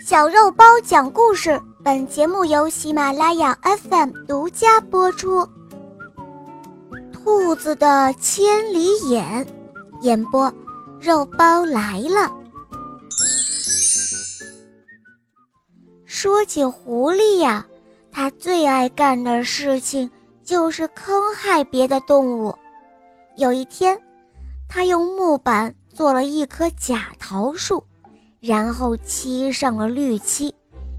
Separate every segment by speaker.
Speaker 1: 小肉包讲故事，本节目由喜马拉雅 FM 独家播出。兔子的千里眼，演播，肉包来了。说起狐狸呀，它最爱干的事情就是坑害别的动物。有一天，它用木板做了一棵假桃树。然后漆上了绿漆，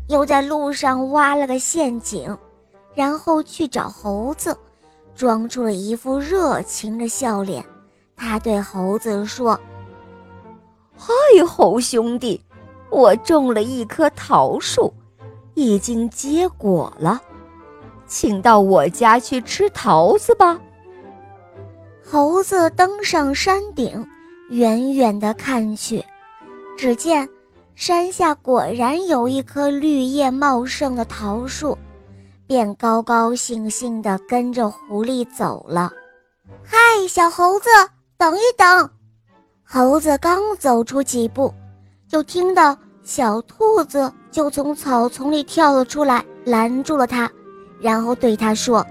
Speaker 1: 又在路上挖了个陷阱，然后去找猴子，装出了一副热情的笑脸。他对猴子说：“
Speaker 2: 嗨，猴兄弟，我种了一棵桃树，已经结果了，请到我家去吃桃子吧。”
Speaker 1: 猴子登上山顶，远远地看去，只见。山下果然有一棵绿叶茂盛的桃树，便高高兴兴地跟着狐狸走了。嗨，小猴子，等一等！猴子刚走出几步，就听到小兔子就从草丛里跳了出来，拦住了他，然后对他说：“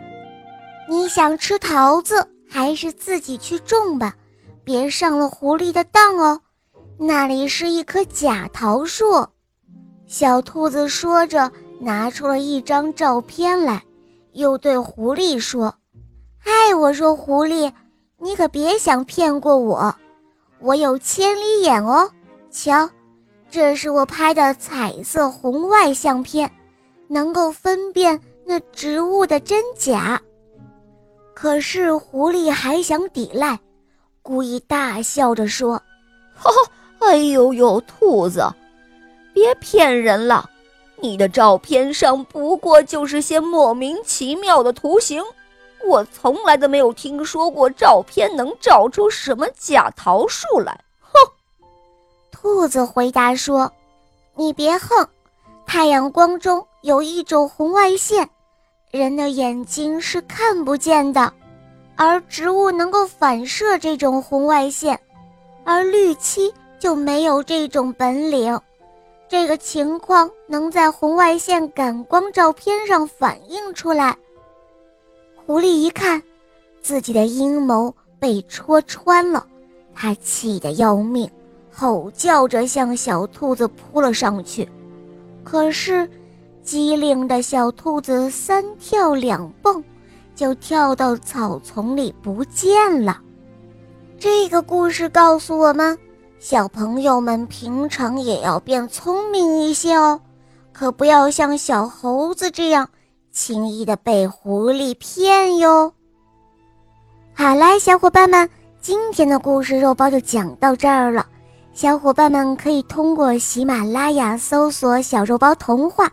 Speaker 1: 你想吃桃子，还是自己去种吧，别上了狐狸的当哦。”那里是一棵假桃树，小兔子说着，拿出了一张照片来，又对狐狸说：“嗨，我说狐狸，你可别想骗过我，我有千里眼哦。瞧，这是我拍的彩色红外相片，能够分辨那植物的真假。”可是狐狸还想抵赖，故意大笑着说：“
Speaker 2: 哈哈。”哎呦呦，兔子，别骗人了！你的照片上不过就是些莫名其妙的图形，我从来都没有听说过照片能照出什么假桃树来。哼！
Speaker 1: 兔子回答说：“你别横，太阳光中有一种红外线，人的眼睛是看不见的，而植物能够反射这种红外线，而绿漆。”就没有这种本领，这个情况能在红外线感光照片上反映出来。狐狸一看，自己的阴谋被戳穿了，他气得要命，吼叫着向小兔子扑了上去。可是，机灵的小兔子三跳两蹦，就跳到草丛里不见了。这个故事告诉我们。小朋友们平常也要变聪明一些哦，可不要像小猴子这样轻易的被狐狸骗哟。好啦，小伙伴们，今天的故事肉包就讲到这儿了。小伙伴们可以通过喜马拉雅搜索“小肉包童话”，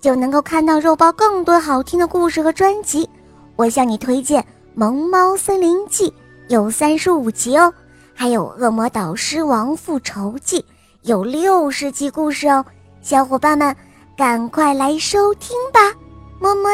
Speaker 1: 就能够看到肉包更多好听的故事和专辑。我向你推荐《萌猫森林记》，有三十五集哦。还有《恶魔导师王复仇记》，有六十集故事哦，小伙伴们赶快来收听吧，么么。